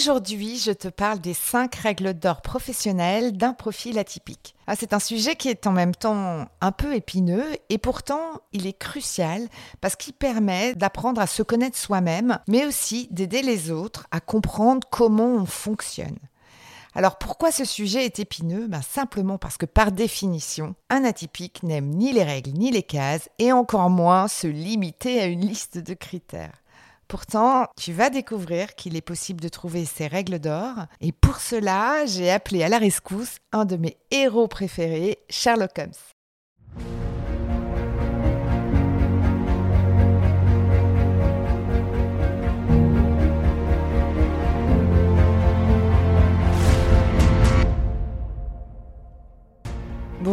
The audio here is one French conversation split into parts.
Aujourd'hui, je te parle des 5 règles d'or professionnelles d'un profil atypique. Ah, c'est un sujet qui est en même temps un peu épineux et pourtant il est crucial parce qu'il permet d'apprendre à se connaître soi-même, mais aussi d'aider les autres à comprendre comment on fonctionne. Alors pourquoi ce sujet est épineux? Ben, Simplement parce que par définition, un atypique n'aime ni les règles ni les cases et encore moins se limiter à une liste de critères. Pourtant, tu vas découvrir qu'il est possible de trouver ces règles d'or. Et pour cela, j'ai appelé à la rescousse un de mes héros préférés, Sherlock Holmes.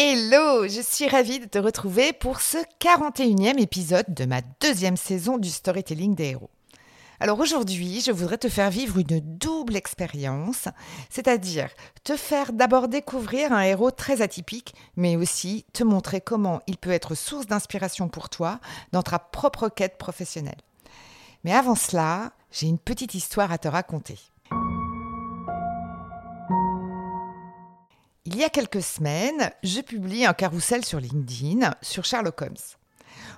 Hello, je suis ravie de te retrouver pour ce 41e épisode de ma deuxième saison du storytelling des héros. Alors aujourd'hui, je voudrais te faire vivre une double expérience, c'est-à-dire te faire d'abord découvrir un héros très atypique, mais aussi te montrer comment il peut être source d'inspiration pour toi dans ta propre quête professionnelle. Mais avant cela, j'ai une petite histoire à te raconter. Il y a quelques semaines, je publie un carrousel sur LinkedIn sur Sherlock Holmes.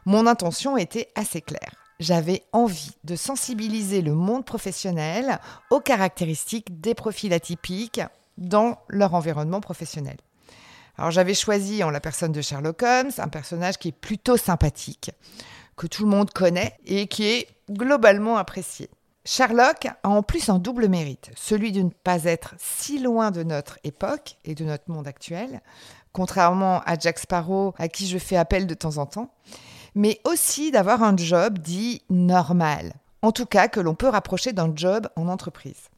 Mon intention était assez claire j'avais envie de sensibiliser le monde professionnel aux caractéristiques des profils atypiques dans leur environnement professionnel. Alors j'avais choisi en la personne de Sherlock Holmes un personnage qui est plutôt sympathique, que tout le monde connaît et qui est globalement apprécié. Sherlock a en plus un double mérite, celui de ne pas être si loin de notre époque et de notre monde actuel, contrairement à Jack Sparrow à qui je fais appel de temps en temps, mais aussi d'avoir un job dit normal, en tout cas que l'on peut rapprocher d'un job en entreprise.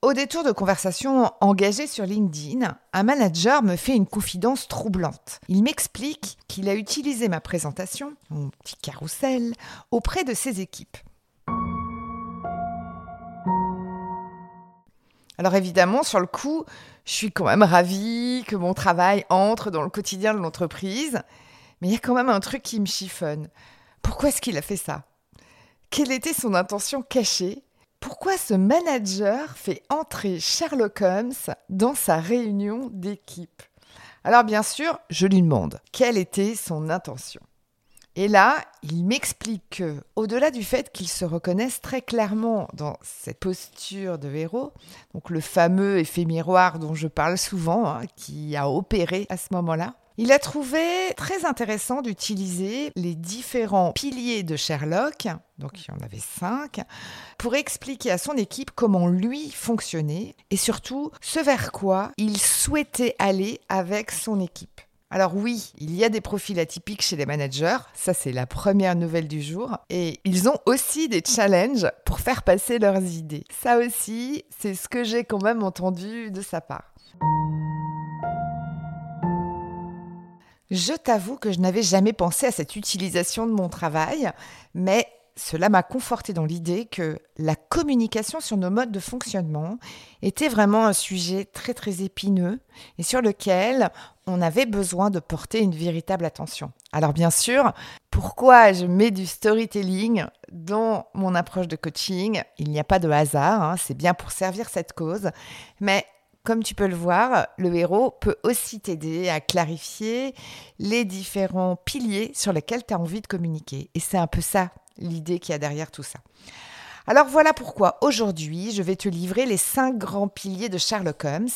Au détour de conversations engagées sur LinkedIn, un manager me fait une confidence troublante. Il m'explique qu'il a utilisé ma présentation, mon petit carrousel, auprès de ses équipes. Alors évidemment, sur le coup, je suis quand même ravie que mon travail entre dans le quotidien de l'entreprise, mais il y a quand même un truc qui me chiffonne. Pourquoi est-ce qu'il a fait ça? Quelle était son intention cachée? Pourquoi ce manager fait entrer Sherlock Holmes dans sa réunion d'équipe? Alors bien sûr, je lui demande quelle était son intention. Et là, il m'explique que, au-delà du fait qu'il se reconnaisse très clairement dans cette posture de héros, donc le fameux effet miroir dont je parle souvent, hein, qui a opéré à ce moment-là, il a trouvé très intéressant d'utiliser les différents piliers de Sherlock, donc il y en avait cinq, pour expliquer à son équipe comment lui fonctionnait et surtout ce vers quoi il souhaitait aller avec son équipe. Alors oui, il y a des profils atypiques chez les managers, ça c'est la première nouvelle du jour, et ils ont aussi des challenges pour faire passer leurs idées. Ça aussi, c'est ce que j'ai quand même entendu de sa part. Je t'avoue que je n'avais jamais pensé à cette utilisation de mon travail, mais cela m'a conforté dans l'idée que la communication sur nos modes de fonctionnement était vraiment un sujet très très épineux et sur lequel on avait besoin de porter une véritable attention. Alors bien sûr, pourquoi je mets du storytelling dans mon approche de coaching? Il n'y a pas de hasard, hein, c'est bien pour servir cette cause, mais comme tu peux le voir, le héros peut aussi t'aider à clarifier les différents piliers sur lesquels tu as envie de communiquer. Et c'est un peu ça l'idée qu'il y a derrière tout ça. Alors voilà pourquoi aujourd'hui je vais te livrer les cinq grands piliers de Sherlock Holmes.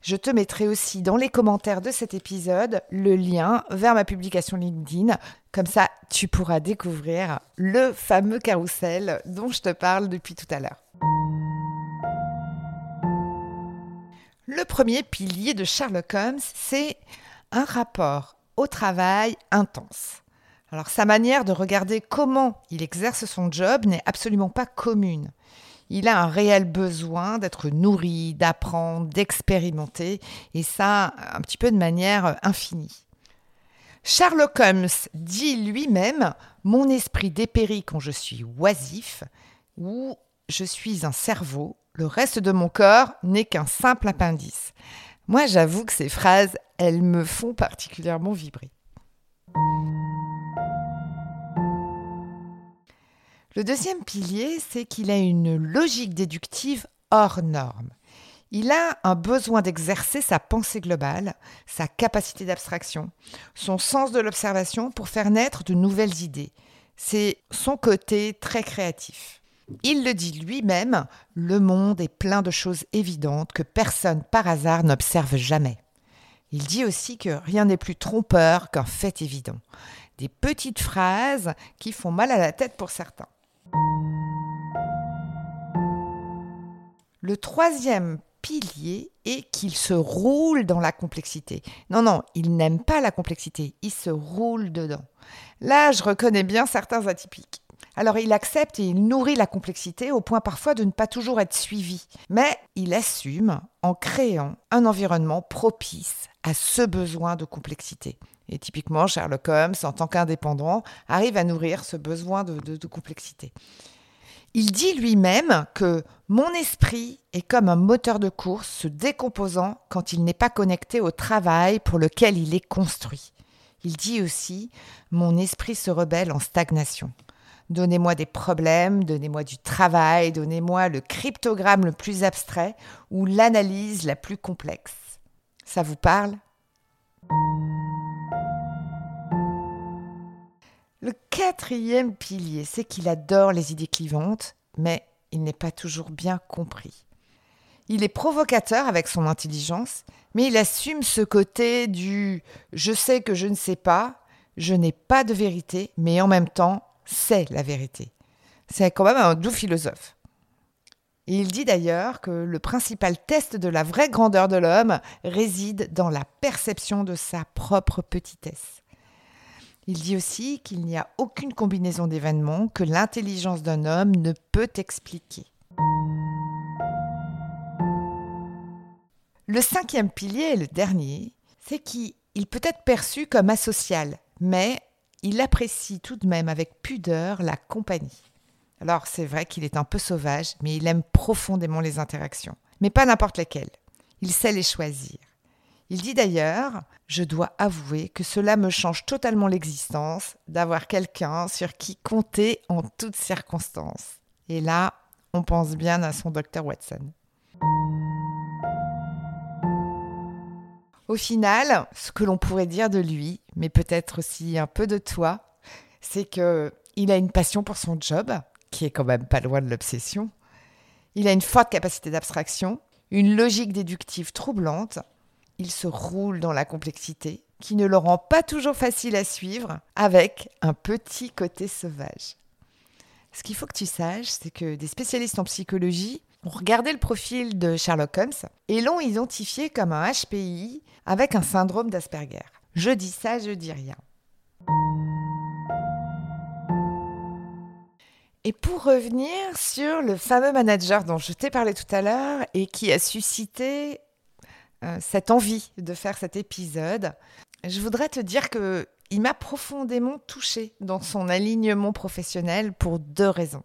Je te mettrai aussi dans les commentaires de cet épisode le lien vers ma publication LinkedIn. Comme ça, tu pourras découvrir le fameux carrousel dont je te parle depuis tout à l'heure. Le premier pilier de Sherlock Holmes, c'est un rapport au travail intense. Alors sa manière de regarder comment il exerce son job n'est absolument pas commune. Il a un réel besoin d'être nourri, d'apprendre, d'expérimenter, et ça un petit peu de manière infinie. Sherlock Holmes dit lui-même Mon esprit dépérit quand je suis oisif, ou je suis un cerveau, le reste de mon corps n'est qu'un simple appendice. Moi, j'avoue que ces phrases, elles me font particulièrement vibrer. Le deuxième pilier, c'est qu'il a une logique déductive hors norme. Il a un besoin d'exercer sa pensée globale, sa capacité d'abstraction, son sens de l'observation pour faire naître de nouvelles idées. C'est son côté très créatif. Il le dit lui-même, le monde est plein de choses évidentes que personne par hasard n'observe jamais. Il dit aussi que rien n'est plus trompeur qu'un fait évident. Des petites phrases qui font mal à la tête pour certains. Le troisième pilier est qu'il se roule dans la complexité. Non, non, il n'aime pas la complexité, il se roule dedans. Là, je reconnais bien certains atypiques. Alors il accepte et il nourrit la complexité au point parfois de ne pas toujours être suivi. Mais il assume en créant un environnement propice à ce besoin de complexité. Et typiquement, Sherlock Holmes, en tant qu'indépendant, arrive à nourrir ce besoin de, de complexité. Il dit lui-même que mon esprit est comme un moteur de course se décomposant quand il n'est pas connecté au travail pour lequel il est construit. Il dit aussi mon esprit se rebelle en stagnation. Donnez-moi des problèmes, donnez-moi du travail, donnez-moi le cryptogramme le plus abstrait ou l'analyse la plus complexe. Ça vous parle? Le quatrième pilier, c'est qu'il adore les idées clivantes, mais il n'est pas toujours bien compris. Il est provocateur avec son intelligence, mais il assume ce côté du je sais que je ne sais pas, je n'ai pas de vérité, mais en même temps, c'est la vérité. C'est quand même un doux philosophe. Il dit d'ailleurs que le principal test de la vraie grandeur de l'homme réside dans la perception de sa propre petitesse. Il dit aussi qu'il n'y a aucune combinaison d'événements que l'intelligence d'un homme ne peut expliquer. Le cinquième pilier, et le dernier, c'est qu'il peut être perçu comme asocial, mais il apprécie tout de même avec pudeur la compagnie. Alors c'est vrai qu'il est un peu sauvage, mais il aime profondément les interactions. Mais pas n'importe lesquelles. Il sait les choisir. Il dit d'ailleurs Je dois avouer que cela me change totalement l'existence d'avoir quelqu'un sur qui compter en toutes circonstances. Et là, on pense bien à son docteur Watson. Au final, ce que l'on pourrait dire de lui, mais peut-être aussi un peu de toi, c'est que il a une passion pour son job, qui est quand même pas loin de l'obsession. Il a une forte capacité d'abstraction, une logique déductive troublante il se roule dans la complexité qui ne le rend pas toujours facile à suivre avec un petit côté sauvage. Ce qu'il faut que tu saches, c'est que des spécialistes en psychologie ont regardé le profil de Sherlock Holmes et l'ont identifié comme un HPI avec un syndrome d'Asperger. Je dis ça, je dis rien. Et pour revenir sur le fameux manager dont je t'ai parlé tout à l'heure et qui a suscité euh, cette envie de faire cet épisode, je voudrais te dire que il m'a profondément touchée dans son alignement professionnel pour deux raisons.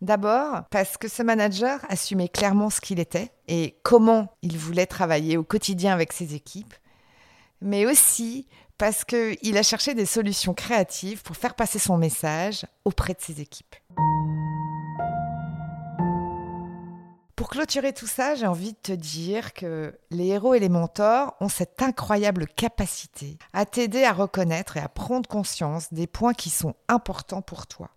D'abord, parce que ce manager assumait clairement ce qu'il était et comment il voulait travailler au quotidien avec ses équipes, mais aussi parce qu'il a cherché des solutions créatives pour faire passer son message auprès de ses équipes. Pour clôturer tout ça, j'ai envie de te dire que les héros et les mentors ont cette incroyable capacité à t'aider à reconnaître et à prendre conscience des points qui sont importants pour toi.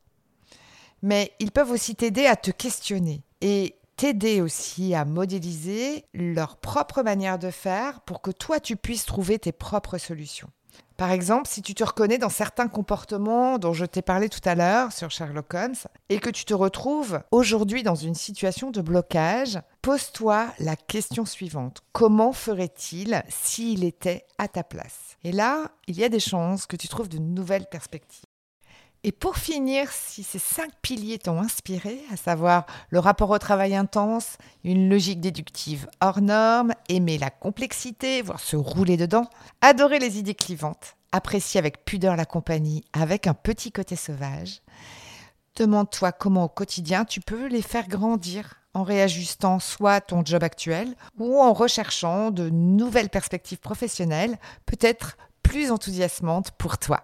mais ils peuvent aussi t'aider à te questionner et t'aider aussi à modéliser leur propre manière de faire pour que toi, tu puisses trouver tes propres solutions. Par exemple, si tu te reconnais dans certains comportements dont je t'ai parlé tout à l'heure sur Sherlock Holmes et que tu te retrouves aujourd'hui dans une situation de blocage, pose-toi la question suivante. Comment ferait-il s'il était à ta place? Et là, il y a des chances que tu trouves de nouvelles perspectives. Et pour finir, si ces cinq piliers t'ont inspiré, à savoir le rapport au travail intense, une logique déductive hors norme, aimer la complexité, voire se rouler dedans, adorer les idées clivantes, apprécier avec pudeur la compagnie avec un petit côté sauvage, demande-toi comment au quotidien tu peux les faire grandir en réajustant soit ton job actuel ou en recherchant de nouvelles perspectives professionnelles, peut-être plus enthousiasmantes pour toi